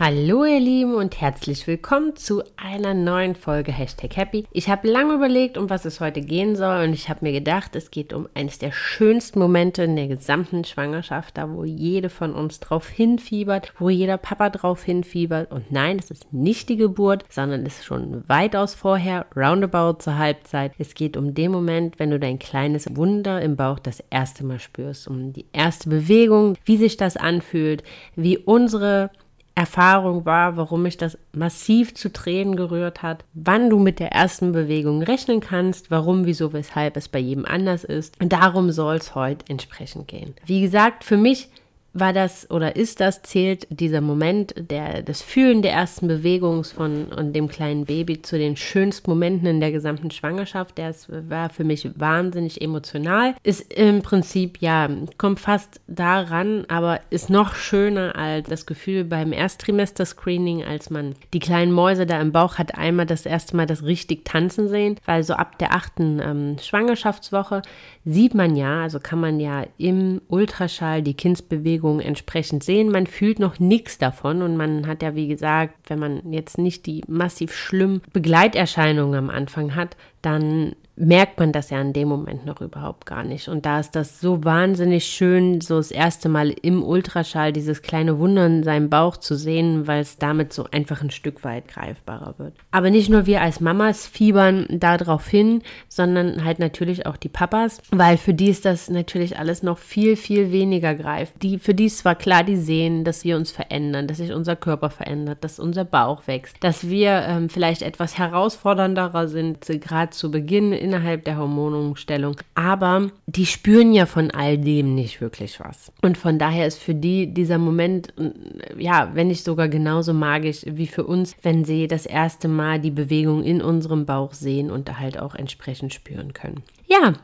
Hallo ihr Lieben und herzlich willkommen zu einer neuen Folge Hashtag Happy. Ich habe lange überlegt, um was es heute gehen soll und ich habe mir gedacht, es geht um eines der schönsten Momente in der gesamten Schwangerschaft, da wo jede von uns drauf hinfiebert, wo jeder Papa drauf hinfiebert und nein, es ist nicht die Geburt, sondern es ist schon weitaus vorher, roundabout zur Halbzeit. Es geht um den Moment, wenn du dein kleines Wunder im Bauch das erste Mal spürst, um die erste Bewegung, wie sich das anfühlt, wie unsere Erfahrung war, warum mich das massiv zu Tränen gerührt hat, wann du mit der ersten Bewegung rechnen kannst, warum, wieso, weshalb es bei jedem anders ist. Und darum soll es heute entsprechend gehen. Wie gesagt, für mich war das oder ist das, zählt dieser Moment der, des Fühlen der ersten Bewegung von und dem kleinen Baby zu den schönsten Momenten in der gesamten Schwangerschaft. Das war für mich wahnsinnig emotional. Ist im Prinzip, ja, kommt fast daran, aber ist noch schöner als das Gefühl beim Ersttrimester-Screening, als man die kleinen Mäuse da im Bauch hat einmal das erste Mal das richtig tanzen sehen, weil so ab der achten ähm, Schwangerschaftswoche sieht man ja, also kann man ja im Ultraschall die Kindsbewegung Bewegung entsprechend sehen. Man fühlt noch nichts davon und man hat ja, wie gesagt, wenn man jetzt nicht die massiv schlimmen Begleiterscheinungen am Anfang hat, dann merkt man das ja in dem Moment noch überhaupt gar nicht. Und da ist das so wahnsinnig schön, so das erste Mal im Ultraschall dieses kleine Wunder in seinem Bauch zu sehen, weil es damit so einfach ein Stück weit greifbarer wird. Aber nicht nur wir als Mamas fiebern darauf hin, sondern halt natürlich auch die Papas, weil für die ist das natürlich alles noch viel, viel weniger greif. Die, für die ist zwar klar, die sehen, dass wir uns verändern, dass sich unser Körper verändert, dass unser Bauch wächst, dass wir ähm, vielleicht etwas herausfordernderer sind, gerade zu Beginn innerhalb der Hormonumstellung. Aber die spüren ja von all dem nicht wirklich was. Und von daher ist für die dieser Moment, ja, wenn nicht sogar genauso magisch wie für uns, wenn sie das erste Mal die Bewegung in unserem Bauch sehen und da halt auch entsprechend spüren können. Ja,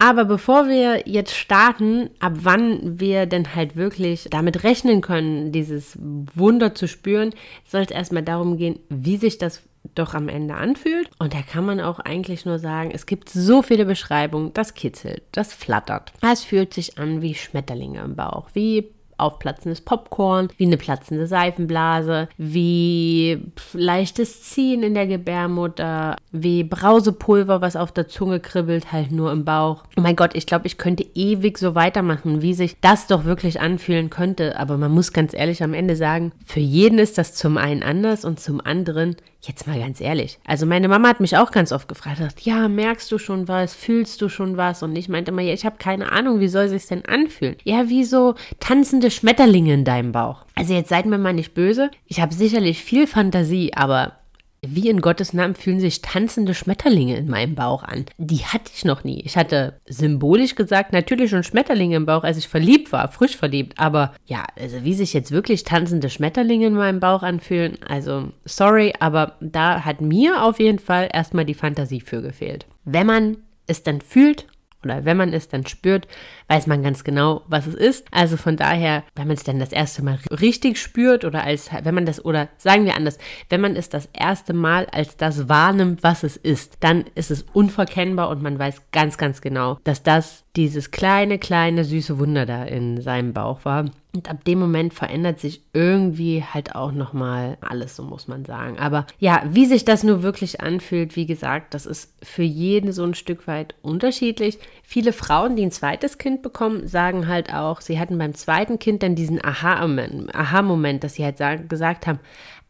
aber bevor wir jetzt starten, ab wann wir denn halt wirklich damit rechnen können, dieses Wunder zu spüren, soll es erstmal darum gehen, wie sich das doch am Ende anfühlt. Und da kann man auch eigentlich nur sagen, es gibt so viele Beschreibungen, das kitzelt, das flattert. Es fühlt sich an wie Schmetterlinge im Bauch, wie aufplatzendes Popcorn, wie eine platzende Seifenblase, wie leichtes Ziehen in der Gebärmutter, wie Brausepulver, was auf der Zunge kribbelt, halt nur im Bauch. Oh mein Gott, ich glaube, ich könnte ewig so weitermachen, wie sich das doch wirklich anfühlen könnte. Aber man muss ganz ehrlich am Ende sagen, für jeden ist das zum einen anders und zum anderen Jetzt mal ganz ehrlich. Also meine Mama hat mich auch ganz oft gefragt, ja, merkst du schon was, fühlst du schon was? Und ich meinte immer, ja, ich habe keine Ahnung, wie soll sich denn anfühlen? Ja, wie so tanzende Schmetterlinge in deinem Bauch. Also jetzt seid mir mal nicht böse. Ich habe sicherlich viel Fantasie, aber wie in Gottes Namen fühlen sich tanzende Schmetterlinge in meinem Bauch an? Die hatte ich noch nie. Ich hatte symbolisch gesagt natürlich schon Schmetterlinge im Bauch, als ich verliebt war, frisch verliebt. Aber ja, also wie sich jetzt wirklich tanzende Schmetterlinge in meinem Bauch anfühlen, also sorry, aber da hat mir auf jeden Fall erstmal die Fantasie für gefehlt. Wenn man es dann fühlt oder wenn man es dann spürt, weiß man ganz genau, was es ist. Also von daher, wenn man es dann das erste Mal richtig spürt oder als, wenn man das, oder sagen wir anders, wenn man es das erste Mal als das wahrnimmt, was es ist, dann ist es unverkennbar und man weiß ganz, ganz genau, dass das dieses kleine, kleine, süße Wunder da in seinem Bauch war. Und ab dem Moment verändert sich irgendwie halt auch nochmal alles, so muss man sagen. Aber ja, wie sich das nur wirklich anfühlt, wie gesagt, das ist für jeden so ein Stück weit unterschiedlich. Viele Frauen, die ein zweites Kind bekommen, sagen halt auch, sie hatten beim zweiten Kind dann diesen Aha-Moment, Aha dass sie halt sagen, gesagt haben,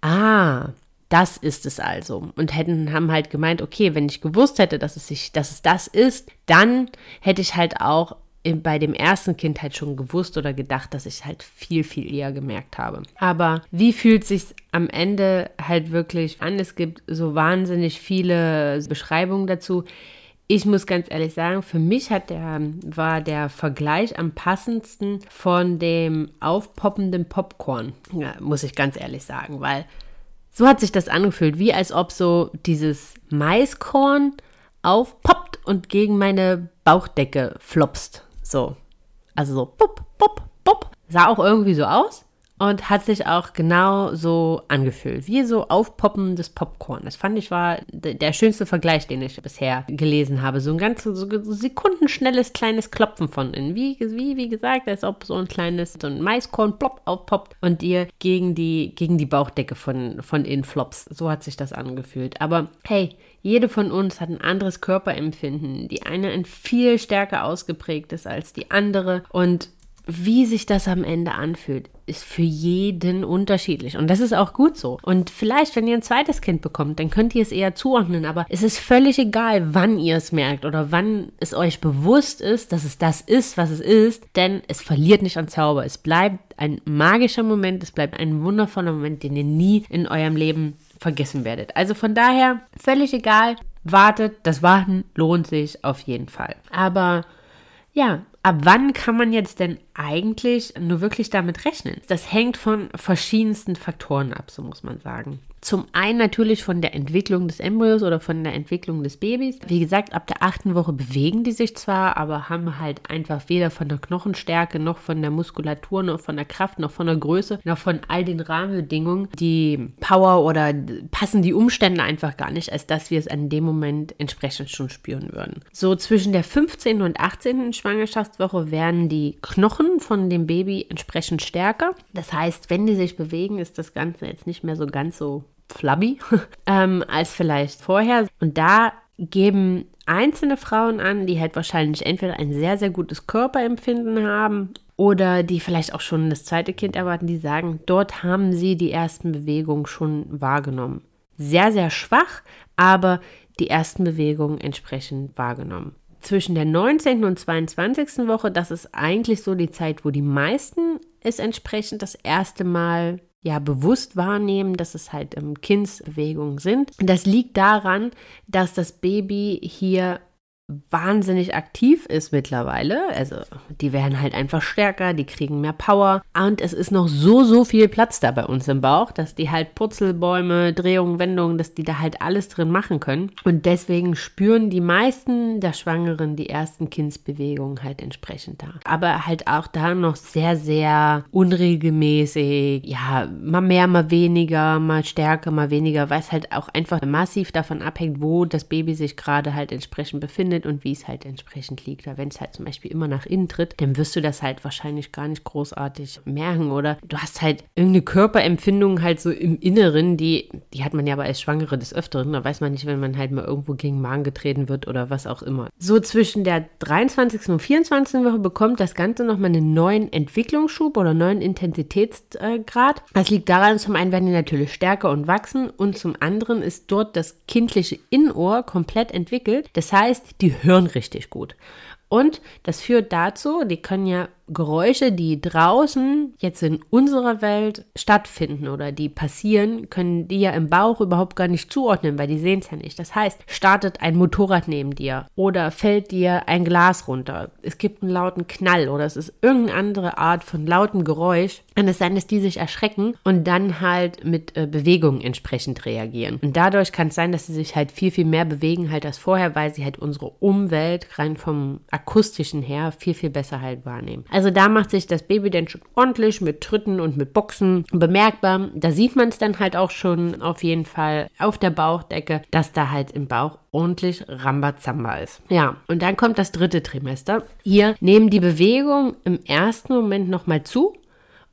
ah, das ist es also. Und hätten, haben halt gemeint, okay, wenn ich gewusst hätte, dass es sich, dass es das ist, dann hätte ich halt auch bei dem ersten Kind halt schon gewusst oder gedacht, dass ich halt viel, viel eher gemerkt habe. Aber wie fühlt sich am Ende halt wirklich an? Es gibt so wahnsinnig viele Beschreibungen dazu. Ich muss ganz ehrlich sagen, für mich hat der, war der Vergleich am passendsten von dem aufpoppenden Popcorn. Ja, muss ich ganz ehrlich sagen, weil so hat sich das angefühlt, wie als ob so dieses Maiskorn aufpoppt und gegen meine Bauchdecke flopst. So. Also so, pop, pop, pop. Sah auch irgendwie so aus. Und hat sich auch genau so angefühlt, wie so aufpoppendes Popcorn. Das fand ich war der schönste Vergleich, den ich bisher gelesen habe. So ein ganz so sekundenschnelles kleines Klopfen von innen. Wie, wie, wie gesagt, als ob so ein kleines, so ein Maiskorn plopp aufpoppt und dir gegen die, gegen die Bauchdecke von, von innen flops. So hat sich das angefühlt. Aber hey, jede von uns hat ein anderes Körperempfinden. Die eine ein viel stärker ausgeprägt ist als die andere. Und wie sich das am Ende anfühlt, ist für jeden unterschiedlich. Und das ist auch gut so. Und vielleicht, wenn ihr ein zweites Kind bekommt, dann könnt ihr es eher zuordnen. Aber es ist völlig egal, wann ihr es merkt oder wann es euch bewusst ist, dass es das ist, was es ist. Denn es verliert nicht an Zauber. Es bleibt ein magischer Moment. Es bleibt ein wundervoller Moment, den ihr nie in eurem Leben vergessen werdet. Also von daher, völlig egal. Wartet, das Warten lohnt sich auf jeden Fall. Aber ja, ab wann kann man jetzt denn eigentlich nur wirklich damit rechnen? Das hängt von verschiedensten Faktoren ab, so muss man sagen. Zum einen natürlich von der Entwicklung des Embryos oder von der Entwicklung des Babys. Wie gesagt, ab der achten Woche bewegen die sich zwar, aber haben halt einfach weder von der Knochenstärke noch von der Muskulatur noch von der Kraft noch von der Größe noch von all den Rahmenbedingungen die Power oder passen die Umstände einfach gar nicht, als dass wir es an dem Moment entsprechend schon spüren würden. So zwischen der 15. und 18. Schwangerschaftswoche werden die Knochen von dem Baby entsprechend stärker. Das heißt, wenn die sich bewegen, ist das Ganze jetzt nicht mehr so ganz so flabby ähm, als vielleicht vorher. Und da geben einzelne Frauen an, die halt wahrscheinlich entweder ein sehr, sehr gutes Körperempfinden haben oder die vielleicht auch schon das zweite Kind erwarten, die sagen, dort haben sie die ersten Bewegungen schon wahrgenommen. Sehr, sehr schwach, aber die ersten Bewegungen entsprechend wahrgenommen. Zwischen der 19. und 22. Woche, das ist eigentlich so die Zeit, wo die meisten es entsprechend das erste Mal ja bewusst wahrnehmen, dass es halt ähm, Kindsbewegungen sind. Das liegt daran, dass das Baby hier wahnsinnig aktiv ist mittlerweile. Also die werden halt einfach stärker, die kriegen mehr Power und es ist noch so, so viel Platz da bei uns im Bauch, dass die halt Purzelbäume, Drehungen, Wendungen, dass die da halt alles drin machen können. Und deswegen spüren die meisten der Schwangeren die ersten Kindsbewegungen halt entsprechend da. Aber halt auch da noch sehr, sehr unregelmäßig. Ja, mal mehr, mal weniger, mal stärker, mal weniger, weil es halt auch einfach massiv davon abhängt, wo das Baby sich gerade halt entsprechend befindet findet und wie es halt entsprechend liegt. Wenn es halt zum Beispiel immer nach innen tritt, dann wirst du das halt wahrscheinlich gar nicht großartig merken oder du hast halt irgendeine Körperempfindung halt so im Inneren, die, die hat man ja aber als Schwangere des Öfteren. Da weiß man nicht, wenn man halt mal irgendwo gegen Magen getreten wird oder was auch immer. So zwischen der 23. und 24. Woche bekommt das Ganze nochmal einen neuen Entwicklungsschub oder neuen Intensitätsgrad. Das liegt daran, zum einen werden die natürlich stärker und wachsen und zum anderen ist dort das kindliche Innenohr komplett entwickelt. Das heißt, die die hören richtig gut. Und das führt dazu, die können ja Geräusche, die draußen jetzt in unserer Welt stattfinden oder die passieren, können die ja im Bauch überhaupt gar nicht zuordnen, weil die sehen es ja nicht. Das heißt, startet ein Motorrad neben dir oder fällt dir ein Glas runter. Es gibt einen lauten Knall oder es ist irgendeine andere Art von lautem Geräusch. Kann es sein, dass die sich erschrecken und dann halt mit äh, Bewegungen entsprechend reagieren. Und dadurch kann es sein, dass sie sich halt viel, viel mehr bewegen halt als vorher, weil sie halt unsere Umwelt rein vom akustischen her viel, viel besser halt wahrnehmen. Da macht sich das Baby dann schon ordentlich mit Tritten und mit Boxen bemerkbar. Da sieht man es dann halt auch schon auf jeden Fall auf der Bauchdecke, dass da halt im Bauch ordentlich Rambazamba ist. Ja, und dann kommt das dritte Trimester. Hier nehmen die Bewegungen im ersten Moment nochmal zu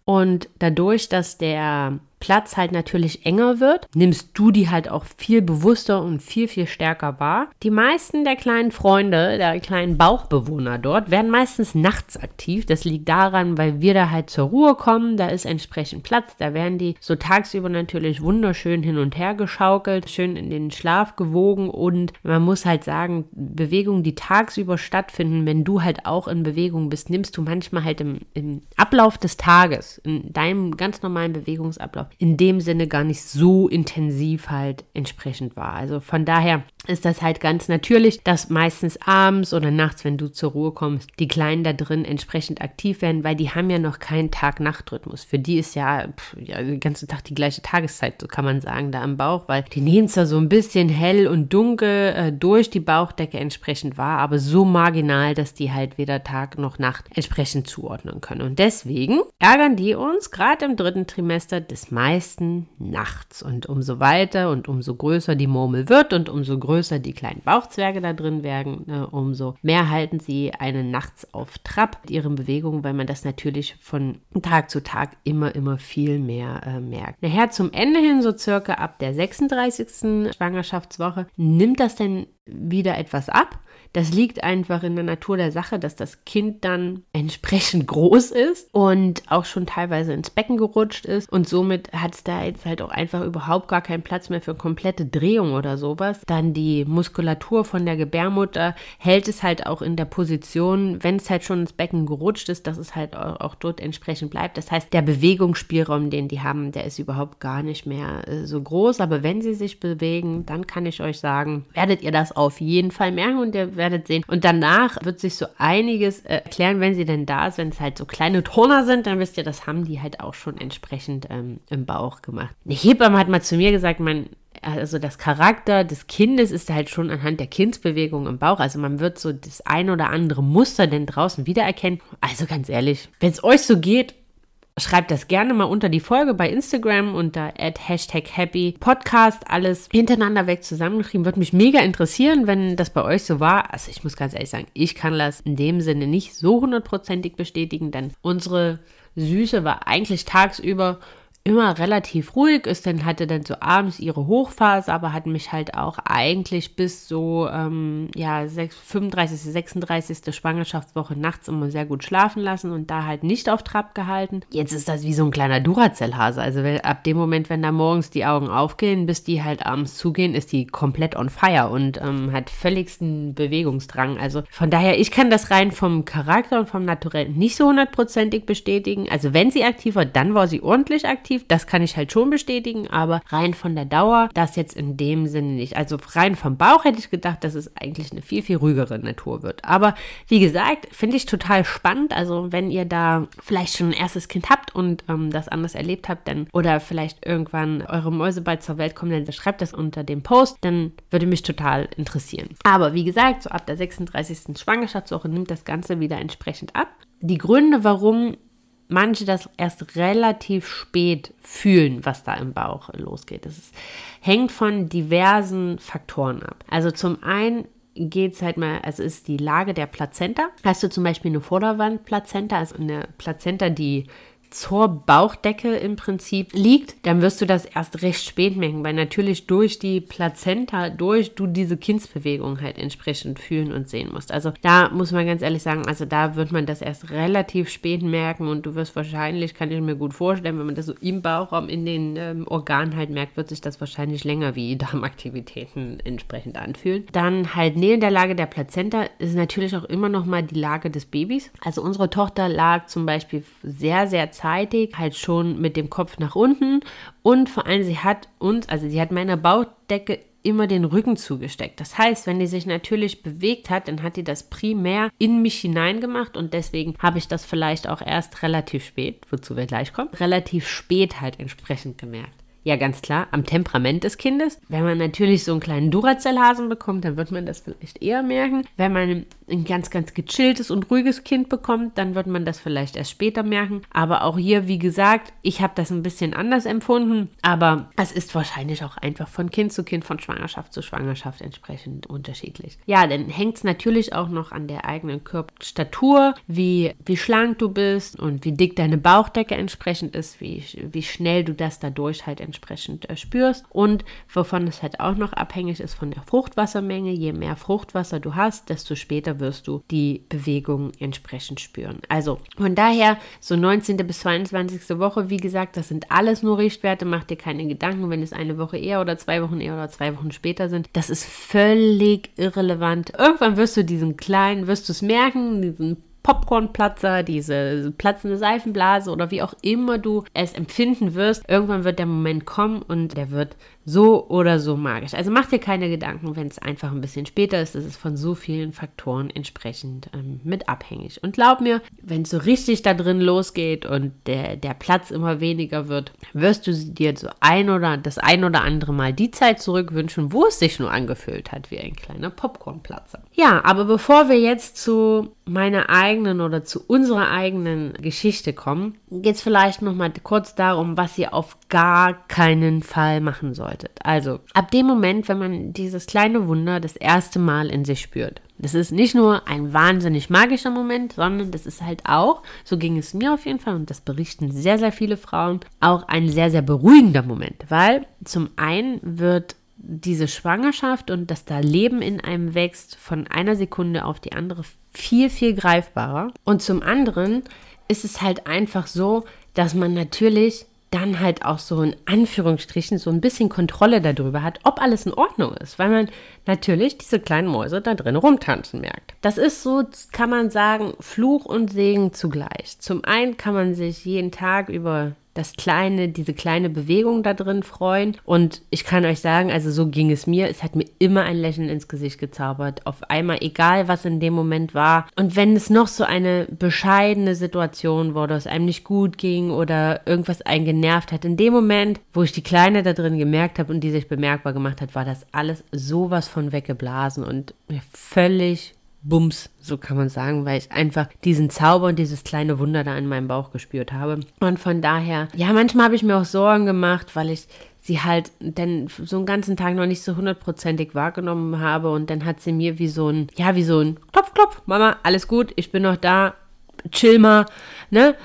und dadurch, dass der Platz halt natürlich enger wird, nimmst du die halt auch viel bewusster und viel, viel stärker wahr. Die meisten der kleinen Freunde, der kleinen Bauchbewohner dort, werden meistens nachts aktiv. Das liegt daran, weil wir da halt zur Ruhe kommen, da ist entsprechend Platz, da werden die so tagsüber natürlich wunderschön hin und her geschaukelt, schön in den Schlaf gewogen und man muss halt sagen, Bewegungen, die tagsüber stattfinden, wenn du halt auch in Bewegung bist, nimmst du manchmal halt im, im Ablauf des Tages, in deinem ganz normalen Bewegungsablauf, in dem Sinne gar nicht so intensiv halt entsprechend war. Also von daher ist das halt ganz natürlich, dass meistens abends oder nachts, wenn du zur Ruhe kommst, die Kleinen da drin entsprechend aktiv werden, weil die haben ja noch keinen Tag-Nacht-Rhythmus. Für die ist ja, pff, ja den ganzen Tag die gleiche Tageszeit, so kann man sagen, da am Bauch, weil die nehmen zwar so ein bisschen hell und dunkel äh, durch die Bauchdecke entsprechend wahr, aber so marginal, dass die halt weder Tag noch Nacht entsprechend zuordnen können. Und deswegen ärgern die uns gerade im dritten Trimester des meisten nachts. Und umso weiter und umso größer die Murmel wird und umso größer die kleinen Bauchzwerge da drin werden, ne, umso mehr halten sie einen nachts auf Trab mit ihren Bewegungen, weil man das natürlich von Tag zu Tag immer, immer viel mehr äh, merkt. Nachher zum Ende hin, so circa ab der 36. Schwangerschaftswoche, nimmt das denn wieder etwas ab. Das liegt einfach in der Natur der Sache, dass das Kind dann entsprechend groß ist und auch schon teilweise ins Becken gerutscht ist. Und somit hat es da jetzt halt auch einfach überhaupt gar keinen Platz mehr für komplette Drehung oder sowas. Dann die Muskulatur von der Gebärmutter hält es halt auch in der Position, wenn es halt schon ins Becken gerutscht ist, dass es halt auch dort entsprechend bleibt. Das heißt, der Bewegungsspielraum, den die haben, der ist überhaupt gar nicht mehr äh, so groß. Aber wenn sie sich bewegen, dann kann ich euch sagen, werdet ihr das auf jeden Fall merken und ihr werdet sehen. Und danach wird sich so einiges äh, erklären, wenn sie denn da ist. Wenn es halt so kleine Turner sind, dann wisst ihr, das haben die halt auch schon entsprechend ähm, im Bauch gemacht. Eine Hebamme hat mal zu mir gesagt, man also das Charakter des Kindes ist halt schon anhand der Kindsbewegung im Bauch. Also man wird so das ein oder andere Muster denn draußen wiedererkennen. Also ganz ehrlich, wenn es euch so geht, Schreibt das gerne mal unter die Folge bei Instagram unter Hashtag Happy Podcast. Alles hintereinander weg zusammengeschrieben. Würde mich mega interessieren, wenn das bei euch so war. Also ich muss ganz ehrlich sagen, ich kann das in dem Sinne nicht so hundertprozentig bestätigen, denn unsere Süße war eigentlich tagsüber immer relativ ruhig ist, dann hatte dann so abends ihre Hochphase, aber hat mich halt auch eigentlich bis so, ähm, ja, 6, 35., 36. Schwangerschaftswoche nachts immer sehr gut schlafen lassen und da halt nicht auf Trab gehalten. Jetzt ist das wie so ein kleiner Duracell-Hase. Also wenn, ab dem Moment, wenn da morgens die Augen aufgehen, bis die halt abends zugehen, ist die komplett on fire und ähm, hat völligsten Bewegungsdrang. Also von daher, ich kann das rein vom Charakter und vom Naturell nicht so hundertprozentig bestätigen. Also wenn sie aktiv war, dann war sie ordentlich aktiv aktiv. Das kann ich halt schon bestätigen, aber rein von der Dauer, das jetzt in dem Sinne nicht. Also rein vom Bauch hätte ich gedacht, dass es eigentlich eine viel, viel ruhigere Natur wird. Aber wie gesagt, finde ich total spannend. Also wenn ihr da vielleicht schon ein erstes Kind habt und ähm, das anders erlebt habt, dann oder vielleicht irgendwann eure Mäuse bald zur Welt kommen, dann schreibt das unter dem Post, dann würde mich total interessieren. Aber wie gesagt, so ab der 36. Schwangerschaftswoche nimmt das Ganze wieder entsprechend ab. Die Gründe, warum manche das erst relativ spät fühlen, was da im Bauch losgeht. Es hängt von diversen Faktoren ab. Also zum einen geht es halt mal, also ist die Lage der Plazenta. Hast du zum Beispiel eine Vorderwandplazenta, also eine Plazenta, die zur Bauchdecke im Prinzip liegt, dann wirst du das erst recht spät merken, weil natürlich durch die Plazenta, durch du diese Kindsbewegung halt entsprechend fühlen und sehen musst. Also da muss man ganz ehrlich sagen, also da wird man das erst relativ spät merken und du wirst wahrscheinlich, kann ich mir gut vorstellen, wenn man das so im Bauchraum in den ähm, Organen halt merkt, wird sich das wahrscheinlich länger wie Darmaktivitäten entsprechend anfühlen. Dann halt neben der Lage der Plazenta ist natürlich auch immer noch mal die Lage des Babys. Also unsere Tochter lag zum Beispiel sehr, sehr zeitig halt schon mit dem Kopf nach unten und vor allem sie hat uns, also sie hat meiner Baudecke immer den Rücken zugesteckt. Das heißt, wenn die sich natürlich bewegt hat, dann hat die das primär in mich hineingemacht und deswegen habe ich das vielleicht auch erst relativ spät, wozu wir gleich kommen, relativ spät halt entsprechend gemerkt. Ja, ganz klar, am Temperament des Kindes. Wenn man natürlich so einen kleinen Duracell-Hasen bekommt, dann wird man das vielleicht eher merken. Wenn man ein ganz, ganz gechilltes und ruhiges Kind bekommt, dann wird man das vielleicht erst später merken. Aber auch hier, wie gesagt, ich habe das ein bisschen anders empfunden. Aber es ist wahrscheinlich auch einfach von Kind zu Kind, von Schwangerschaft zu Schwangerschaft entsprechend unterschiedlich. Ja, dann hängt es natürlich auch noch an der eigenen Körperstatur, wie, wie schlank du bist und wie dick deine Bauchdecke entsprechend ist, wie, wie schnell du das dadurch halt entsprechend entsprechend äh, spürst. Und wovon es halt auch noch abhängig ist von der Fruchtwassermenge. Je mehr Fruchtwasser du hast, desto später wirst du die Bewegung entsprechend spüren. Also von daher so 19. bis 22. Woche, wie gesagt, das sind alles nur Richtwerte. Mach dir keine Gedanken, wenn es eine Woche eher oder zwei Wochen eher oder zwei Wochen später sind. Das ist völlig irrelevant. Irgendwann wirst du diesen kleinen, wirst du es merken, diesen Popcornplatzer, diese platzende Seifenblase oder wie auch immer du es empfinden wirst, irgendwann wird der Moment kommen und der wird so oder so magisch. Also mach dir keine Gedanken, wenn es einfach ein bisschen später ist. Das ist von so vielen Faktoren entsprechend ähm, mit abhängig. Und glaub mir, wenn es so richtig da drin losgeht und der, der Platz immer weniger wird, wirst du dir so ein oder das ein oder andere Mal die Zeit zurückwünschen, wo es sich nur angefühlt hat wie ein kleiner Popcornplatzer. Ja, aber bevor wir jetzt zu meiner eigenen oder zu unserer eigenen Geschichte kommen, geht es vielleicht noch mal kurz darum, was ihr auf gar keinen Fall machen solltet. Also, ab dem Moment, wenn man dieses kleine Wunder das erste Mal in sich spürt. Das ist nicht nur ein wahnsinnig magischer Moment, sondern das ist halt auch, so ging es mir auf jeden Fall und das berichten sehr, sehr viele Frauen, auch ein sehr, sehr beruhigender Moment, weil zum einen wird diese Schwangerschaft und dass da Leben in einem wächst von einer Sekunde auf die andere viel, viel greifbarer. Und zum anderen ist es halt einfach so, dass man natürlich dann halt auch so in Anführungsstrichen so ein bisschen Kontrolle darüber hat, ob alles in Ordnung ist, weil man natürlich diese kleinen Mäuse da drin rumtanzen merkt. Das ist so, kann man sagen, Fluch und Segen zugleich. Zum einen kann man sich jeden Tag über das kleine, diese kleine Bewegung da drin freuen. Und ich kann euch sagen, also so ging es mir. Es hat mir immer ein Lächeln ins Gesicht gezaubert. Auf einmal, egal was in dem Moment war. Und wenn es noch so eine bescheidene Situation wurde, es einem nicht gut ging oder irgendwas einen genervt hat, in dem Moment, wo ich die Kleine da drin gemerkt habe und die sich bemerkbar gemacht hat, war das alles sowas von weggeblasen und mir völlig Bums, so kann man sagen, weil ich einfach diesen Zauber und dieses kleine Wunder da in meinem Bauch gespürt habe. Und von daher, ja, manchmal habe ich mir auch Sorgen gemacht, weil ich sie halt dann so einen ganzen Tag noch nicht so hundertprozentig wahrgenommen habe und dann hat sie mir wie so ein, ja, wie so ein Klopf, Klopf, Mama, alles gut, ich bin noch da, chill mal, ne?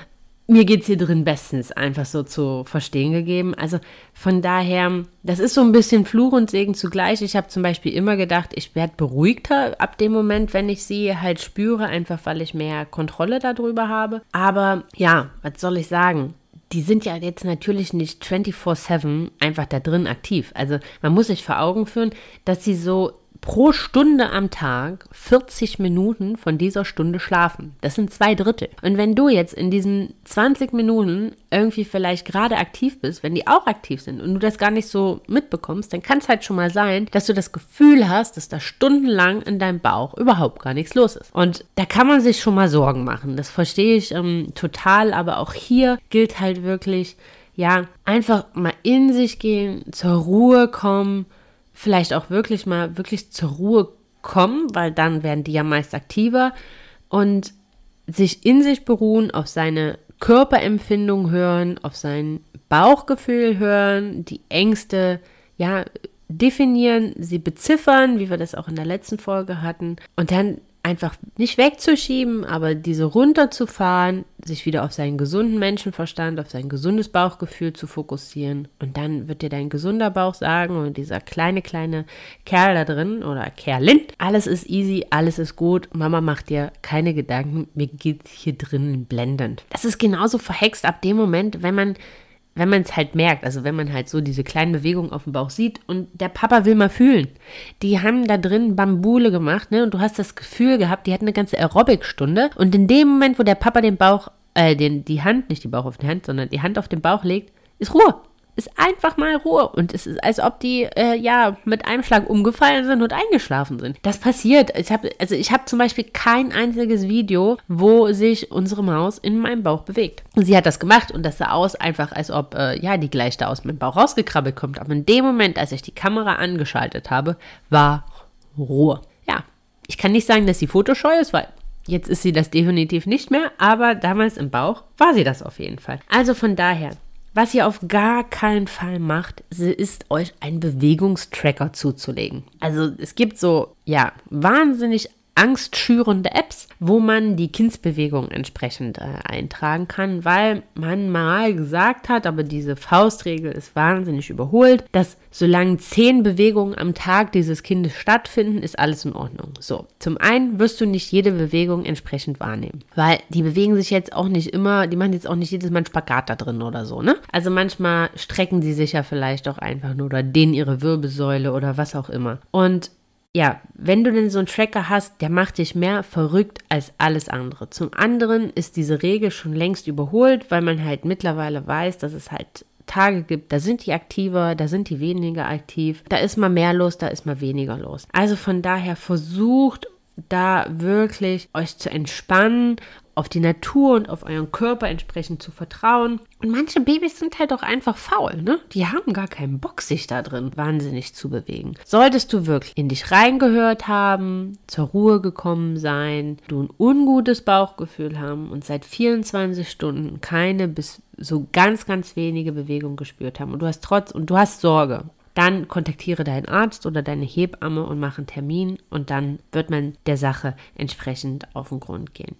Mir geht es hier drin bestens, einfach so zu verstehen gegeben. Also von daher, das ist so ein bisschen Fluch und Segen zugleich. Ich habe zum Beispiel immer gedacht, ich werde beruhigter ab dem Moment, wenn ich sie halt spüre, einfach weil ich mehr Kontrolle darüber habe. Aber ja, was soll ich sagen? die sind ja jetzt natürlich nicht 24-7 einfach da drin aktiv. Also man muss sich vor Augen führen, dass sie so pro Stunde am Tag 40 Minuten von dieser Stunde schlafen. Das sind zwei Drittel. Und wenn du jetzt in diesen 20 Minuten irgendwie vielleicht gerade aktiv bist, wenn die auch aktiv sind und du das gar nicht so mitbekommst, dann kann es halt schon mal sein, dass du das Gefühl hast, dass da stundenlang in deinem Bauch überhaupt gar nichts los ist. Und da kann man sich schon mal Sorgen machen. Das verstehe ich ähm, total, aber auch hier gilt halt wirklich, ja, einfach mal in sich gehen, zur Ruhe kommen vielleicht auch wirklich mal wirklich zur Ruhe kommen, weil dann werden die ja meist aktiver und sich in sich beruhen, auf seine Körperempfindung hören, auf sein Bauchgefühl hören, die Ängste, ja, definieren, sie beziffern, wie wir das auch in der letzten Folge hatten, und dann einfach nicht wegzuschieben, aber diese runterzufahren, sich wieder auf seinen gesunden Menschenverstand, auf sein gesundes Bauchgefühl zu fokussieren. Und dann wird dir dein gesunder Bauch sagen und dieser kleine, kleine Kerl da drin oder Kerlin, alles ist easy, alles ist gut, Mama macht dir keine Gedanken, mir geht hier drinnen blendend. Das ist genauso verhext ab dem Moment, wenn man wenn man es halt merkt, also wenn man halt so diese kleinen Bewegungen auf dem Bauch sieht und der Papa will mal fühlen. Die haben da drin Bambule gemacht, ne? Und du hast das Gefühl gehabt, die hatten eine ganze Aerobic-Stunde. Und in dem Moment, wo der Papa den Bauch, äh, den, die Hand, nicht die Bauch auf die Hand, sondern die Hand auf den Bauch legt, ist Ruhe ist einfach mal Ruhe. Und es ist, als ob die äh, ja mit einem Schlag umgefallen sind und eingeschlafen sind. Das passiert. Ich habe also ich habe zum Beispiel kein einziges Video, wo sich unsere Maus in meinem Bauch bewegt. Sie hat das gemacht und das sah aus einfach, als ob äh, ja die gleich da aus meinem Bauch rausgekrabbelt kommt. Aber in dem Moment, als ich die Kamera angeschaltet habe, war Ruhe. Ja, ich kann nicht sagen, dass sie fotoscheu ist, weil Jetzt ist sie das definitiv nicht mehr, aber damals im Bauch war sie das auf jeden Fall. Also von daher, was ihr auf gar keinen Fall macht, ist euch einen Bewegungstracker zuzulegen. Also es gibt so, ja, wahnsinnig angstschürende Apps, wo man die Kindsbewegung entsprechend äh, eintragen kann, weil man mal gesagt hat, aber diese Faustregel ist wahnsinnig überholt, dass solange zehn Bewegungen am Tag dieses Kindes stattfinden, ist alles in Ordnung. So, zum einen wirst du nicht jede Bewegung entsprechend wahrnehmen, weil die bewegen sich jetzt auch nicht immer, die machen jetzt auch nicht jedes Mal einen Spagat da drin oder so, ne? Also manchmal strecken sie sich ja vielleicht auch einfach nur oder dehnen ihre Wirbelsäule oder was auch immer. Und ja, wenn du denn so einen Tracker hast, der macht dich mehr verrückt als alles andere. Zum anderen ist diese Regel schon längst überholt, weil man halt mittlerweile weiß, dass es halt Tage gibt, da sind die aktiver, da sind die weniger aktiv, da ist mal mehr los, da ist mal weniger los. Also von daher versucht da wirklich euch zu entspannen, auf die Natur und auf euren Körper entsprechend zu vertrauen. Und manche Babys sind halt auch einfach faul, ne? Die haben gar keinen Bock, sich da drin wahnsinnig zu bewegen. Solltest du wirklich in dich reingehört haben, zur Ruhe gekommen sein, du ein ungutes Bauchgefühl haben und seit 24 Stunden keine bis so ganz, ganz wenige Bewegung gespürt haben und du hast trotz und du hast Sorge, dann kontaktiere deinen Arzt oder deine Hebamme und mach einen Termin und dann wird man der Sache entsprechend auf den Grund gehen.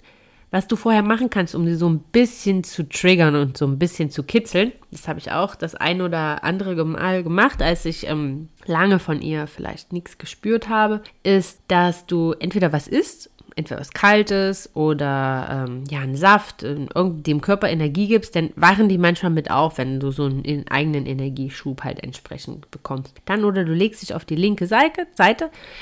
Was du vorher machen kannst, um sie so ein bisschen zu triggern und so ein bisschen zu kitzeln, das habe ich auch das ein oder andere Mal gemacht, als ich ähm, lange von ihr vielleicht nichts gespürt habe, ist, dass du entweder was isst entweder was Kaltes oder ähm, ja, einen Saft, äh, dem Körper Energie gibst, dann wachen die manchmal mit auf, wenn du so einen eigenen Energieschub halt entsprechend bekommst. Dann oder du legst dich auf die linke Seite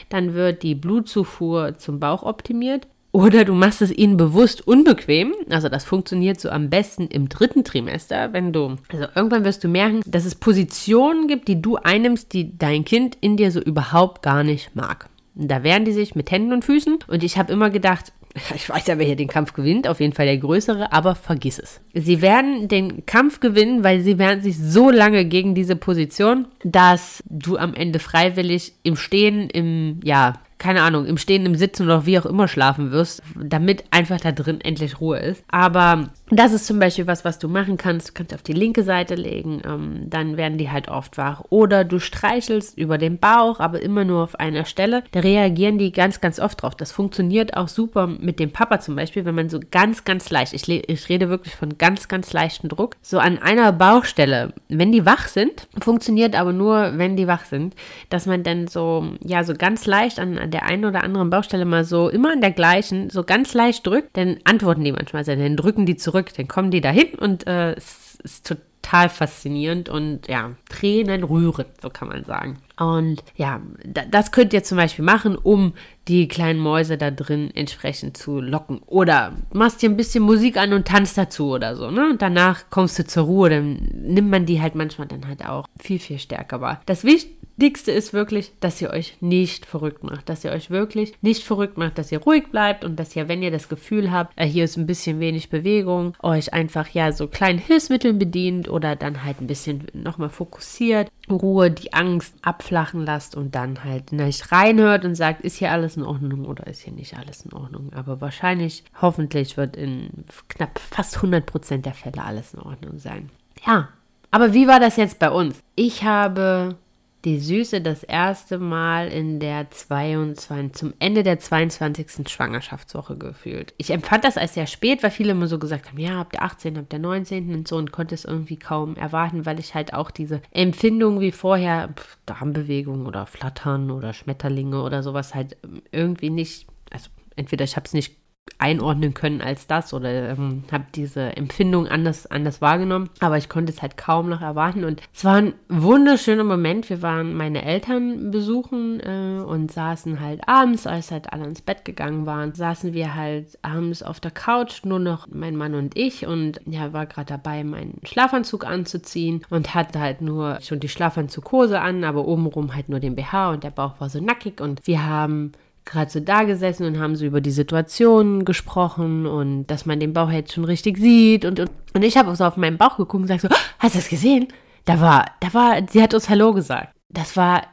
dann wird die Blutzufuhr zum Bauch optimiert. Oder du machst es ihnen bewusst unbequem. Also das funktioniert so am besten im dritten Trimester, wenn du, also irgendwann wirst du merken, dass es Positionen gibt, die du einnimmst, die dein Kind in dir so überhaupt gar nicht mag. Da wehren die sich mit Händen und Füßen. Und ich habe immer gedacht, ich weiß ja, wer hier den Kampf gewinnt, auf jeden Fall der Größere, aber vergiss es. Sie werden den Kampf gewinnen, weil sie wehren sich so lange gegen diese Position, dass du am Ende freiwillig im Stehen, im, ja, keine Ahnung, im Stehen, im Sitzen oder wie auch immer schlafen wirst, damit einfach da drin endlich Ruhe ist. Aber das ist zum Beispiel was, was du machen kannst. Du kannst auf die linke Seite legen, ähm, dann werden die halt oft wach. Oder du streichelst über den Bauch, aber immer nur auf einer Stelle. Da reagieren die ganz, ganz oft drauf. Das funktioniert auch super mit dem Papa zum Beispiel, wenn man so ganz, ganz leicht, ich, ich rede wirklich von ganz, ganz leichten Druck, so an einer Bauchstelle, wenn die wach sind, funktioniert aber nur, wenn die wach sind, dass man dann so, ja, so ganz leicht an, der einen oder anderen Baustelle mal so immer an der gleichen, so ganz leicht drückt, dann antworten die manchmal, dann drücken die zurück zurück. Dann kommen die dahin und äh, es ist total faszinierend und ja, Tränen rühren, so kann man sagen. Und ja, das könnt ihr zum Beispiel machen, um die kleinen Mäuse da drin entsprechend zu locken. Oder machst dir ein bisschen Musik an und tanzt dazu oder so, ne? Und danach kommst du zur Ruhe, dann nimmt man die halt manchmal dann halt auch viel, viel stärker wahr. Das Wichtigste Wichtigste ist wirklich, dass ihr euch nicht verrückt macht, dass ihr euch wirklich nicht verrückt macht, dass ihr ruhig bleibt und dass ihr, wenn ihr das Gefühl habt, äh, hier ist ein bisschen wenig Bewegung, euch einfach ja so kleinen Hilfsmitteln bedient oder dann halt ein bisschen nochmal fokussiert, Ruhe, die Angst abflachen lasst und dann halt nicht reinhört und sagt, ist hier alles in Ordnung oder ist hier nicht alles in Ordnung. Aber wahrscheinlich, hoffentlich wird in knapp fast 100 Prozent der Fälle alles in Ordnung sein. Ja, aber wie war das jetzt bei uns? Ich habe die Süße das erste Mal in der 22, zum Ende der 22. Schwangerschaftswoche gefühlt. Ich empfand das als sehr spät, weil viele immer so gesagt haben, ja, ab der 18., ab der 19. und so und konnte es irgendwie kaum erwarten, weil ich halt auch diese Empfindung wie vorher, Darmbewegung oder Flattern oder Schmetterlinge oder sowas halt irgendwie nicht, also entweder ich habe es nicht einordnen können als das oder ähm, habe diese Empfindung anders, anders wahrgenommen. Aber ich konnte es halt kaum noch erwarten. Und es war ein wunderschöner Moment. Wir waren meine Eltern besuchen äh, und saßen halt abends, als halt alle ins Bett gegangen waren, saßen wir halt abends auf der Couch, nur noch mein Mann und ich. Und ja, war gerade dabei, meinen Schlafanzug anzuziehen und hatte halt nur schon die Schlafanzughose an, aber obenrum halt nur den BH und der Bauch war so nackig. Und wir haben gerade so da gesessen und haben so über die Situation gesprochen und dass man den Bauch jetzt schon richtig sieht und, und, und ich habe so auf meinen Bauch geguckt und gesagt so, hast du das gesehen? Da war, da war, sie hat uns Hallo gesagt. Das war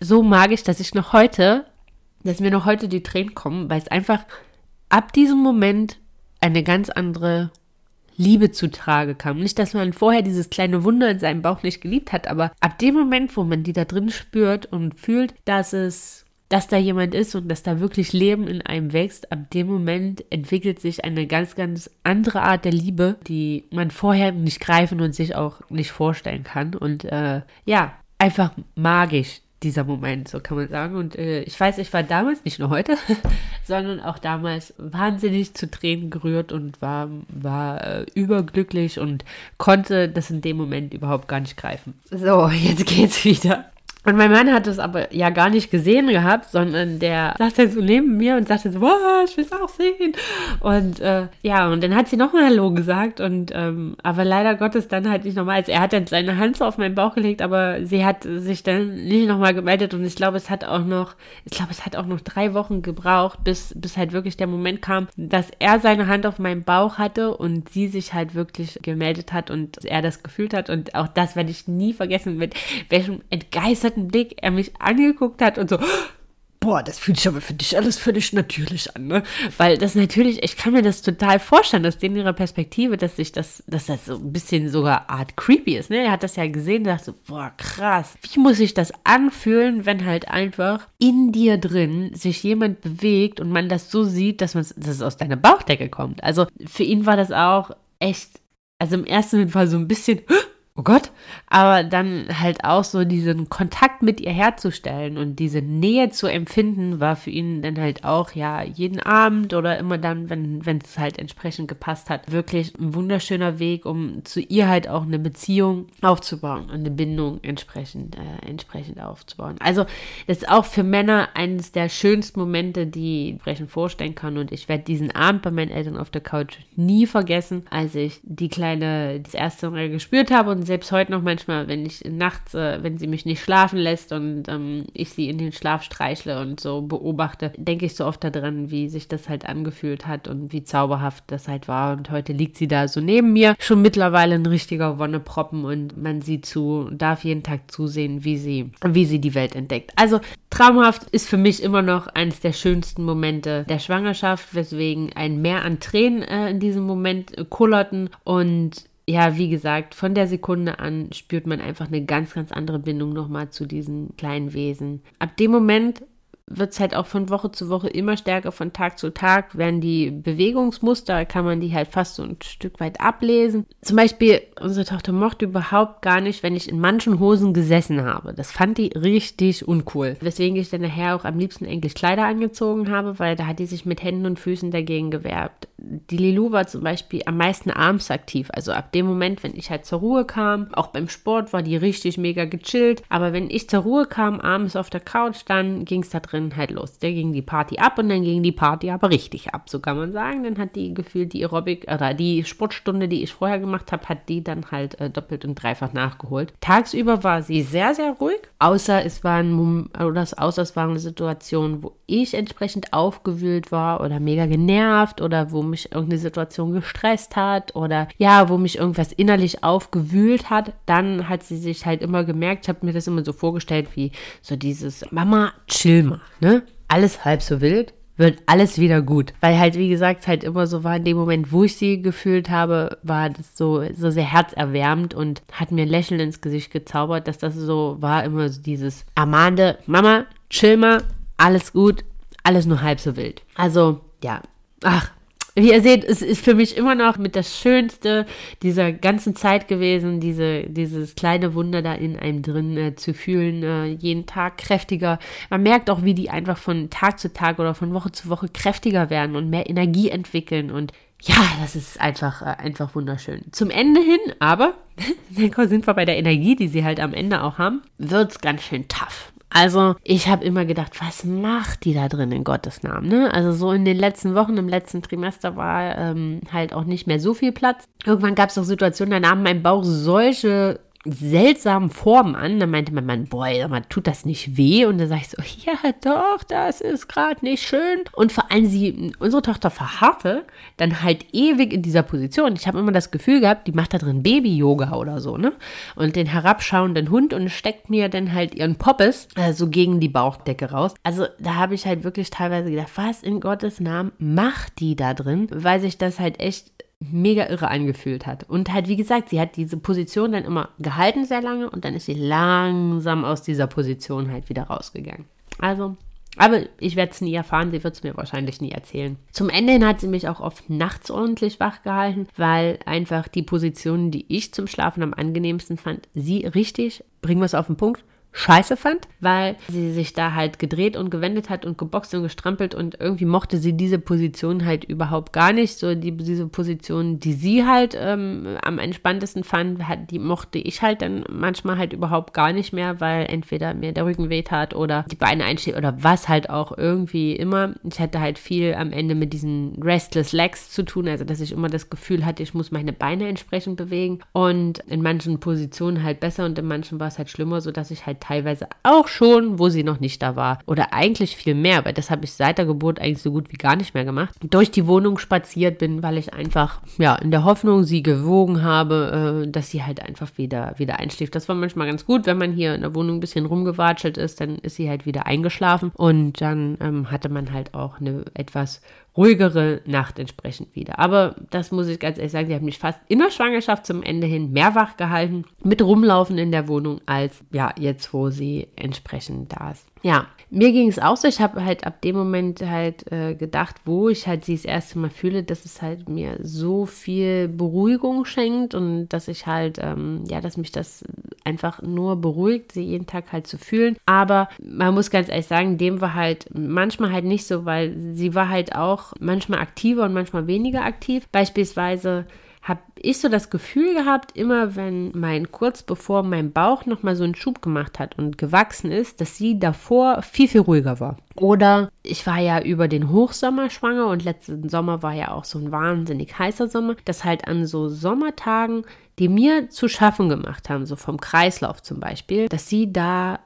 so magisch, dass ich noch heute, dass mir noch heute die Tränen kommen, weil es einfach ab diesem Moment eine ganz andere Liebe zutrage kam. Nicht, dass man vorher dieses kleine Wunder in seinem Bauch nicht geliebt hat, aber ab dem Moment, wo man die da drin spürt und fühlt, dass es dass da jemand ist und dass da wirklich Leben in einem wächst, ab dem Moment entwickelt sich eine ganz, ganz andere Art der Liebe, die man vorher nicht greifen und sich auch nicht vorstellen kann. Und äh, ja, einfach magisch dieser Moment, so kann man sagen. Und äh, ich weiß, ich war damals, nicht nur heute, sondern auch damals wahnsinnig zu Tränen gerührt und war, war äh, überglücklich und konnte das in dem Moment überhaupt gar nicht greifen. So, jetzt geht's wieder Und mein Mann hat es aber ja gar nicht gesehen gehabt, sondern der saß dann so neben mir und sagte so, wow, ich will es auch sehen. Und äh, ja, und dann hat sie nochmal Hallo gesagt und ähm, aber leider Gottes dann halt nicht nochmal. Also er hat dann seine Hand so auf meinen Bauch gelegt, aber sie hat sich dann nicht nochmal gemeldet und ich glaube, es hat auch noch, ich glaube, es hat auch noch drei Wochen gebraucht, bis, bis halt wirklich der Moment kam, dass er seine Hand auf meinem Bauch hatte und sie sich halt wirklich gemeldet hat und er das gefühlt hat und auch das werde ich nie vergessen, mit welchem entgeisterten begeisterten Blick er mich angeguckt hat und so, boah, das fühlt sich aber für dich alles völlig natürlich an, ne? Weil das natürlich, ich kann mir das total vorstellen, dass in ihrer Perspektive, dass sich das, dass das so ein bisschen sogar art creepy ist, ne? Er hat das ja gesehen, dachte so, boah, krass. Wie muss sich das anfühlen, wenn halt einfach in dir drin sich jemand bewegt und man das so sieht, dass dass es aus deiner Bauchdecke kommt? Also für ihn war das auch echt, also im ersten Fall so ein bisschen, oh Gott, aber dann halt auch so diesen Kontakt mit ihr herzustellen und diese Nähe zu empfinden, war für ihn dann halt auch, ja, jeden Abend oder immer dann, wenn wenn es halt entsprechend gepasst hat, wirklich ein wunderschöner Weg, um zu ihr halt auch eine Beziehung aufzubauen und eine Bindung entsprechend, äh, entsprechend aufzubauen. Also, das ist auch für Männer eines der schönsten Momente, die ich entsprechend vorstellen kann und ich werde diesen Abend bei meinen Eltern auf der Couch nie vergessen, als ich die kleine, das erste Mal gespürt habe und selbst heute noch manchmal, wenn ich nachts, äh, wenn sie mich nicht schlafen lässt und ähm, ich sie in den Schlaf streichle und so beobachte, denke ich so oft daran, wie sich das halt angefühlt hat und wie zauberhaft das halt war. Und heute liegt sie da so neben mir, schon mittlerweile ein richtiger Wonneproppen und man sieht zu, darf jeden Tag zusehen, wie sie, wie sie die Welt entdeckt. Also traumhaft ist für mich immer noch eines der schönsten Momente der Schwangerschaft, weswegen ein Mehr an Tränen äh, in diesem Moment kullerten und ja, wie gesagt, von der Sekunde an spürt man einfach eine ganz, ganz andere Bindung nochmal zu diesen kleinen Wesen. Ab dem Moment wird es halt auch von Woche zu Woche immer stärker, von Tag zu Tag werden die Bewegungsmuster, kann man die halt fast so ein Stück weit ablesen. Zum Beispiel, unsere Tochter mochte überhaupt gar nicht, wenn ich in manchen Hosen gesessen habe. Das fand die richtig uncool. Weswegen ich dann nachher auch am liebsten eigentlich Kleider angezogen habe, weil da hat die sich mit Händen und Füßen dagegen gewerbt. Die Lilou war zum Beispiel am meisten abends aktiv. Also ab dem Moment, wenn ich halt zur Ruhe kam, auch beim Sport war die richtig mega gechillt. Aber wenn ich zur Ruhe kam, abends auf der Couch, dann ging es da drin dann halt los. Der ging die Party ab und dann ging die Party aber richtig ab, so kann man sagen. Dann hat die gefühlt die Aerobic oder die Sportstunde, die ich vorher gemacht habe, hat die dann halt äh, doppelt und dreifach nachgeholt. Tagsüber war sie sehr, sehr ruhig, außer es waren oder außer es waren Situationen, wo ich entsprechend aufgewühlt war oder mega genervt oder wo mich irgendeine Situation gestresst hat oder ja, wo mich irgendwas innerlich aufgewühlt hat, dann hat sie sich halt immer gemerkt, ich habe mir das immer so vorgestellt wie so dieses Mama, chill mal ne? Alles halb so wild, wird alles wieder gut. Weil halt, wie gesagt, halt immer so war, in dem Moment, wo ich sie gefühlt habe, war das so, so sehr herzerwärmend und hat mir ein Lächeln ins Gesicht gezaubert, dass das so war, immer so dieses Amande, Mama, chill mal, alles gut, alles nur halb so wild. Also, ja. Ach, wie ihr seht, es ist für mich immer noch mit das Schönste dieser ganzen Zeit gewesen, diese, dieses kleine Wunder da in einem drin äh, zu fühlen, äh, jeden Tag kräftiger. Man merkt auch, wie die einfach von Tag zu Tag oder von Woche zu Woche kräftiger werden und mehr Energie entwickeln und ja, das ist einfach, äh, einfach wunderschön. Zum Ende hin, aber, sind wir bei der Energie, die sie halt am Ende auch haben, wird es ganz schön tough. Also ich habe immer gedacht, was macht die da drin in Gottes Namen? Ne? Also so in den letzten Wochen, im letzten Trimester war ähm, halt auch nicht mehr so viel Platz. Irgendwann gab es auch Situationen, da nahm mein Bauch solche seltsamen Formen an. Da meinte mein Mann, boah, tut das nicht weh? Und dann sage ich so, ja doch, das ist gerade nicht schön. Und vor allem sie, unsere Tochter verharrte dann halt ewig in dieser Position. Ich habe immer das Gefühl gehabt, die macht da drin Baby-Yoga oder so, ne? Und den herabschauenden Hund und steckt mir dann halt ihren Poppes äh, so gegen die Bauchdecke raus. Also da habe ich halt wirklich teilweise gedacht, was in Gottes Namen macht die da drin? Weil sich das halt echt mega irre angefühlt hat. Und halt, wie gesagt, sie hat diese Position dann immer gehalten sehr lange und dann ist sie langsam aus dieser Position halt wieder rausgegangen. Also, aber ich werde es nie erfahren, sie wird es mir wahrscheinlich nie erzählen. Zum Ende hin hat sie mich auch oft nachts ordentlich wach gehalten, weil einfach die Positionen, die ich zum Schlafen am angenehmsten fand, sie richtig, bringen wir es auf den Punkt, scheiße fand, weil sie sich da halt gedreht und gewendet hat und geboxt und gestrampelt und irgendwie mochte sie diese Position halt überhaupt gar nicht. So die, diese Position, die sie halt ähm, am entspanntesten fand, hat, die mochte ich halt dann manchmal halt überhaupt gar nicht mehr, weil entweder mir der Rücken weht hat oder die Beine einstehen oder was halt auch irgendwie immer. Ich hatte halt viel am Ende mit diesen Restless Legs zu tun, also dass ich immer das Gefühl hatte, ich muss meine Beine entsprechend bewegen und in manchen Positionen halt besser und in manchen war es halt schlimmer, sodass ich halt teilweise auch schon, wo sie noch nicht da war. Oder eigentlich viel mehr, weil das habe ich seit der Geburt eigentlich so gut wie gar nicht mehr gemacht. Durch die Wohnung spaziert bin, weil ich einfach, ja, in der Hoffnung sie gewogen habe, äh, dass sie halt einfach wieder, wieder einschläft. Das war manchmal ganz gut, wenn man hier in der Wohnung ein bisschen rumgewatschelt ist, dann ist sie halt wieder eingeschlafen und dann ähm, hatte man halt auch eine etwas ruhigere Nacht entsprechend wieder. Aber das muss ich ganz ehrlich sagen, sie hat mich fast in der Schwangerschaft zum Ende hin mehr wach gehalten, mit rumlaufen in der Wohnung, als ja, jetzt, wo sie entsprechend da ist. Ja, mir ging es auch so. Ich habe halt ab dem Moment halt äh, gedacht, wo ich halt sie das erste Mal fühle, dass es halt mir so viel Beruhigung schenkt und dass ich halt, ähm, ja, dass mich das einfach nur beruhigt, sie jeden Tag halt zu fühlen. Aber man muss ganz ehrlich sagen, dem war halt manchmal halt nicht so, weil sie war halt auch manchmal aktiver und manchmal weniger aktiv. Beispielsweise habe ich so das Gefühl gehabt, immer wenn mein kurz bevor mein Bauch nochmal so einen Schub gemacht hat und gewachsen ist, dass sie davor viel, viel ruhiger war. Oder ich war ja über den Hochsommer schwanger und letzten Sommer war ja auch so ein wahnsinnig heißer Sommer, dass halt an so Sommertagen, die mir zu schaffen gemacht haben, so vom Kreislauf zum Beispiel, dass sie da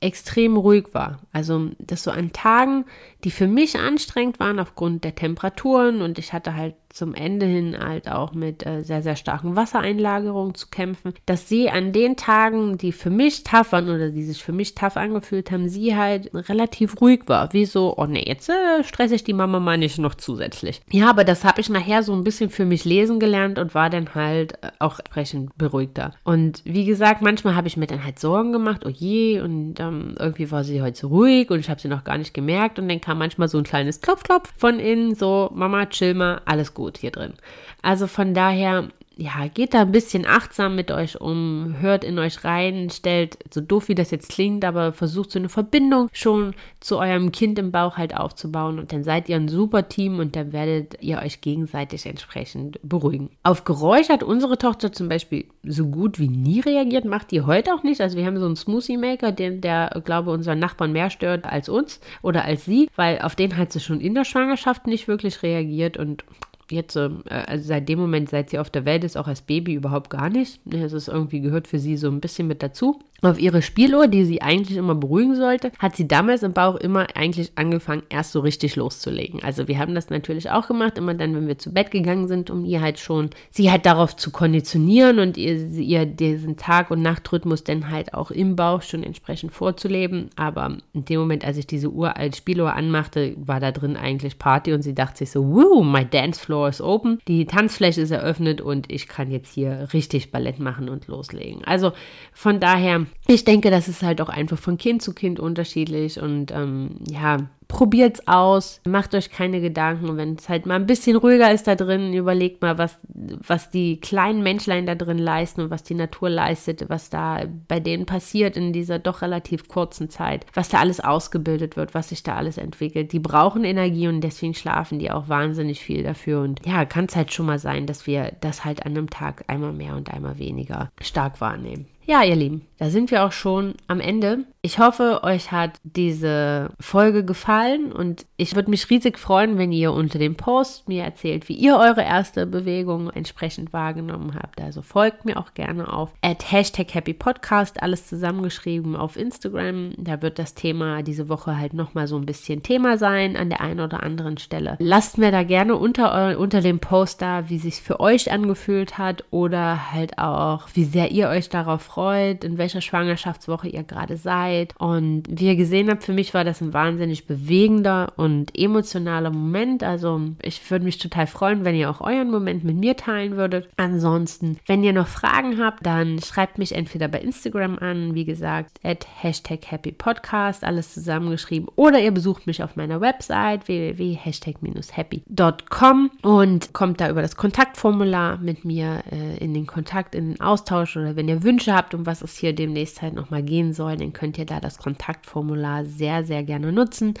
extrem ruhig war. Also, dass so an Tagen, die für mich anstrengend waren aufgrund der Temperaturen und ich hatte halt zum Ende hin halt auch mit äh, sehr, sehr starken Wassereinlagerungen zu kämpfen, dass sie an den Tagen, die für mich tough waren oder die sich für mich tough angefühlt haben, sie halt relativ ruhig war. Wie so, oh nee, jetzt äh, stresse ich die Mama mal nicht noch zusätzlich. Ja, aber das habe ich nachher so ein bisschen für mich lesen gelernt und war dann halt äh, auch entsprechend beruhigter. Und wie gesagt, manchmal habe ich mir dann halt Sorgen gemacht, oh je, und ähm, irgendwie war sie heute so ruhig und ich habe sie noch gar nicht gemerkt und dann kam manchmal so ein kleines Klopf-Klopf von innen, so, Mama, chill mal, alles gut gut hier drin. Also von daher, ja, geht da ein bisschen achtsam mit euch um, hört in euch rein, stellt, so doof wie das jetzt klingt, aber versucht so eine Verbindung schon zu eurem Kind im Bauch halt aufzubauen und dann seid ihr ein super Team und dann werdet ihr euch gegenseitig entsprechend beruhigen. Auf Geräusch hat unsere Tochter zum Beispiel so gut wie nie reagiert, macht die heute auch nicht. Also wir haben so einen Smoothie Maker, den, der, glaube unseren Nachbarn mehr stört als uns oder als sie, weil auf den hat sie schon in der Schwangerschaft nicht wirklich reagiert und jetzt, ähm, äh, also seit dem Moment, seit sie auf der Welt ist, auch als Baby überhaupt gar nicht. Es ist irgendwie gehört für sie so ein bisschen mit dazu. Auf ihre Spieluhr, die sie eigentlich immer beruhigen sollte, hat sie damals im Bauch immer eigentlich angefangen, erst so richtig loszulegen. Also wir haben das natürlich auch gemacht, immer dann, wenn wir zu Bett gegangen sind, um ihr halt schon, sie halt darauf zu konditionieren und ihr, ihr diesen Tag- und Nachtrhythmus dann halt auch im Bauch schon entsprechend vorzuleben. Aber in dem Moment, als ich diese Uhr als Spieluhr anmachte, war da drin eigentlich Party und sie dachte sich so, woo, my dance floor is open, die Tanzfläche ist eröffnet und ich kann jetzt hier richtig Ballett machen und loslegen. Also von daher ich denke, das ist halt auch einfach von Kind zu Kind unterschiedlich und ähm, ja, probiert's aus, macht euch keine Gedanken. Wenn es halt mal ein bisschen ruhiger ist da drin, überlegt mal, was, was die kleinen Menschlein da drin leisten und was die Natur leistet, was da bei denen passiert in dieser doch relativ kurzen Zeit, was da alles ausgebildet wird, was sich da alles entwickelt. Die brauchen Energie und deswegen schlafen die auch wahnsinnig viel dafür. Und ja, kann es halt schon mal sein, dass wir das halt an einem Tag einmal mehr und einmal weniger stark wahrnehmen. Ja, ihr Lieben, da sind wir auch schon am Ende. Ich hoffe, euch hat diese Folge gefallen und ich würde mich riesig freuen, wenn ihr unter dem Post mir erzählt, wie ihr eure erste Bewegung entsprechend wahrgenommen habt. Also folgt mir auch gerne auf at Hashtag Happy Podcast, alles zusammengeschrieben auf Instagram. Da wird das Thema diese Woche halt nochmal so ein bisschen Thema sein an der einen oder anderen Stelle. Lasst mir da gerne unter, unter dem Post da, wie sich für euch angefühlt hat oder halt auch, wie sehr ihr euch darauf freut, in welcher Schwangerschaftswoche ihr gerade seid Zeit. Und wie ihr gesehen habt, für mich war das ein wahnsinnig bewegender und emotionaler Moment. Also ich würde mich total freuen, wenn ihr auch euren Moment mit mir teilen würdet. Ansonsten, wenn ihr noch Fragen habt, dann schreibt mich entweder bei Instagram an, wie gesagt, at Hashtag Happy Podcast, alles zusammengeschrieben, oder ihr besucht mich auf meiner Website www.hashtag-happy.com und kommt da über das Kontaktformular mit mir äh, in den Kontakt, in den Austausch oder wenn ihr Wünsche habt, um was es hier demnächst halt nochmal gehen soll, dann könnt ihr da das Kontaktformular sehr, sehr gerne nutzen.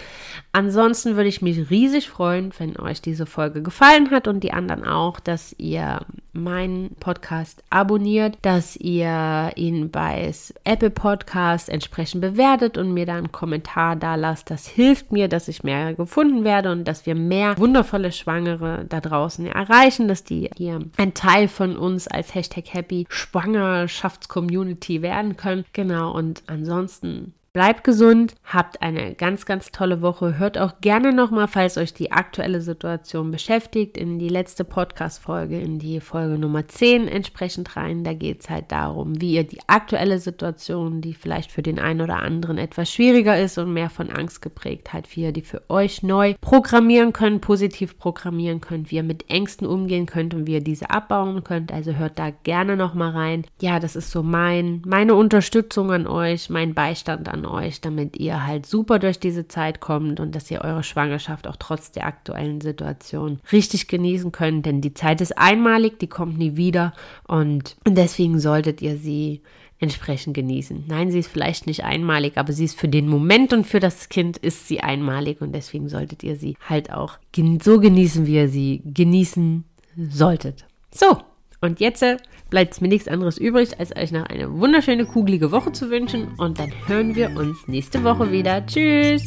Ansonsten würde ich mich riesig freuen, wenn euch diese Folge gefallen hat und die anderen auch, dass ihr meinen Podcast abonniert, dass ihr ihn bei Apple Podcast entsprechend bewertet und mir da einen Kommentar da lasst. Das hilft mir, dass ich mehr gefunden werde und dass wir mehr wundervolle Schwangere da draußen erreichen, dass die hier ein Teil von uns als Hashtag Happy Schwangerschaftscommunity werden können. Genau, und ansonsten Mm. Bleibt gesund, habt eine ganz, ganz tolle Woche. Hört auch gerne nochmal, falls euch die aktuelle Situation beschäftigt, in die letzte Podcast-Folge, in die Folge Nummer 10 entsprechend rein. Da geht es halt darum, wie ihr die aktuelle Situation, die vielleicht für den einen oder anderen etwas schwieriger ist und mehr von Angst geprägt hat, wie ihr die für euch neu programmieren könnt, positiv programmieren könnt, wie ihr mit Ängsten umgehen könnt und wie ihr diese abbauen könnt. Also hört da gerne nochmal rein. Ja, das ist so mein, meine Unterstützung an euch, mein Beistand an euch, damit ihr halt super durch diese Zeit kommt und dass ihr eure Schwangerschaft auch trotz der aktuellen Situation richtig genießen könnt. Denn die Zeit ist einmalig, die kommt nie wieder und deswegen solltet ihr sie entsprechend genießen. Nein, sie ist vielleicht nicht einmalig, aber sie ist für den Moment und für das Kind ist sie einmalig und deswegen solltet ihr sie halt auch so genießen, wie ihr sie genießen solltet. So, und jetzt äh, bleibt mir nichts anderes übrig, als euch noch eine wunderschöne, kugelige Woche zu wünschen. Und dann hören wir uns nächste Woche wieder. Tschüss!